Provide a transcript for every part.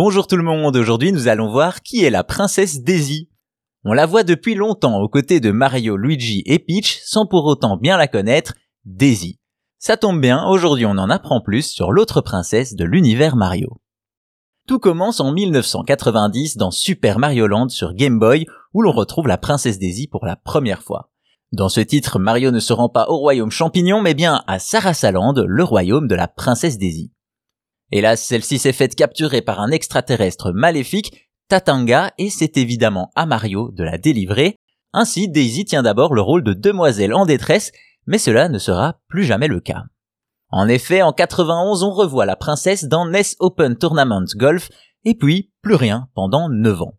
Bonjour tout le monde, aujourd'hui nous allons voir qui est la princesse Daisy. On la voit depuis longtemps aux côtés de Mario, Luigi et Peach sans pour autant bien la connaître, Daisy. Ça tombe bien, aujourd'hui on en apprend plus sur l'autre princesse de l'univers Mario. Tout commence en 1990 dans Super Mario Land sur Game Boy où l'on retrouve la princesse Daisy pour la première fois. Dans ce titre, Mario ne se rend pas au royaume champignon mais bien à Sarasaland, le royaume de la princesse Daisy. Hélas, celle-ci s'est faite capturer par un extraterrestre maléfique, Tatanga, et c'est évidemment à Mario de la délivrer. Ainsi, Daisy tient d'abord le rôle de demoiselle en détresse, mais cela ne sera plus jamais le cas. En effet, en 91, on revoit la princesse dans NES Open Tournament Golf, et puis plus rien pendant 9 ans.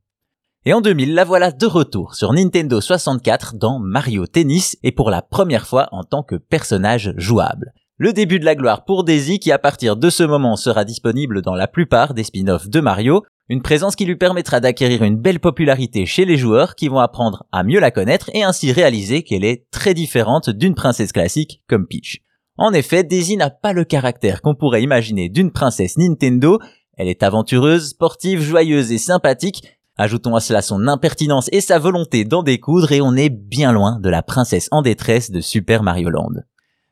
Et en 2000, la voilà de retour sur Nintendo 64 dans Mario Tennis et pour la première fois en tant que personnage jouable. Le début de la gloire pour Daisy qui à partir de ce moment sera disponible dans la plupart des spin-offs de Mario, une présence qui lui permettra d'acquérir une belle popularité chez les joueurs qui vont apprendre à mieux la connaître et ainsi réaliser qu'elle est très différente d'une princesse classique comme Peach. En effet, Daisy n'a pas le caractère qu'on pourrait imaginer d'une princesse Nintendo, elle est aventureuse, sportive, joyeuse et sympathique, ajoutons à cela son impertinence et sa volonté d'en découdre et on est bien loin de la princesse en détresse de Super Mario Land.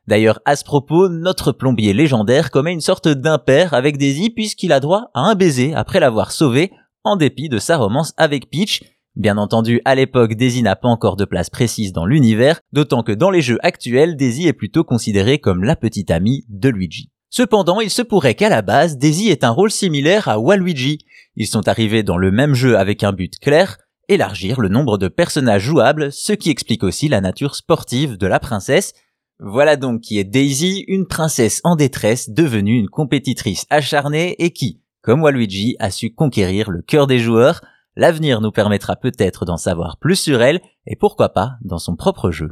D'ailleurs, à ce propos, notre plombier légendaire commet une sorte d'impair avec Daisy puisqu'il a droit à un baiser après l'avoir sauvé, en dépit de sa romance avec Peach. Bien entendu, à l'époque, Daisy n'a pas encore de place précise dans l'univers, d'autant que dans les jeux actuels, Daisy est plutôt considérée comme la petite amie de Luigi. Cependant, il se pourrait qu'à la base, Daisy ait un rôle similaire à Waluigi. Ils sont arrivés dans le même jeu avec un but clair, élargir le nombre de personnages jouables, ce qui explique aussi la nature sportive de la princesse, voilà donc qui est Daisy, une princesse en détresse devenue une compétitrice acharnée et qui, comme Waluigi, a su conquérir le cœur des joueurs. L'avenir nous permettra peut-être d'en savoir plus sur elle et pourquoi pas dans son propre jeu.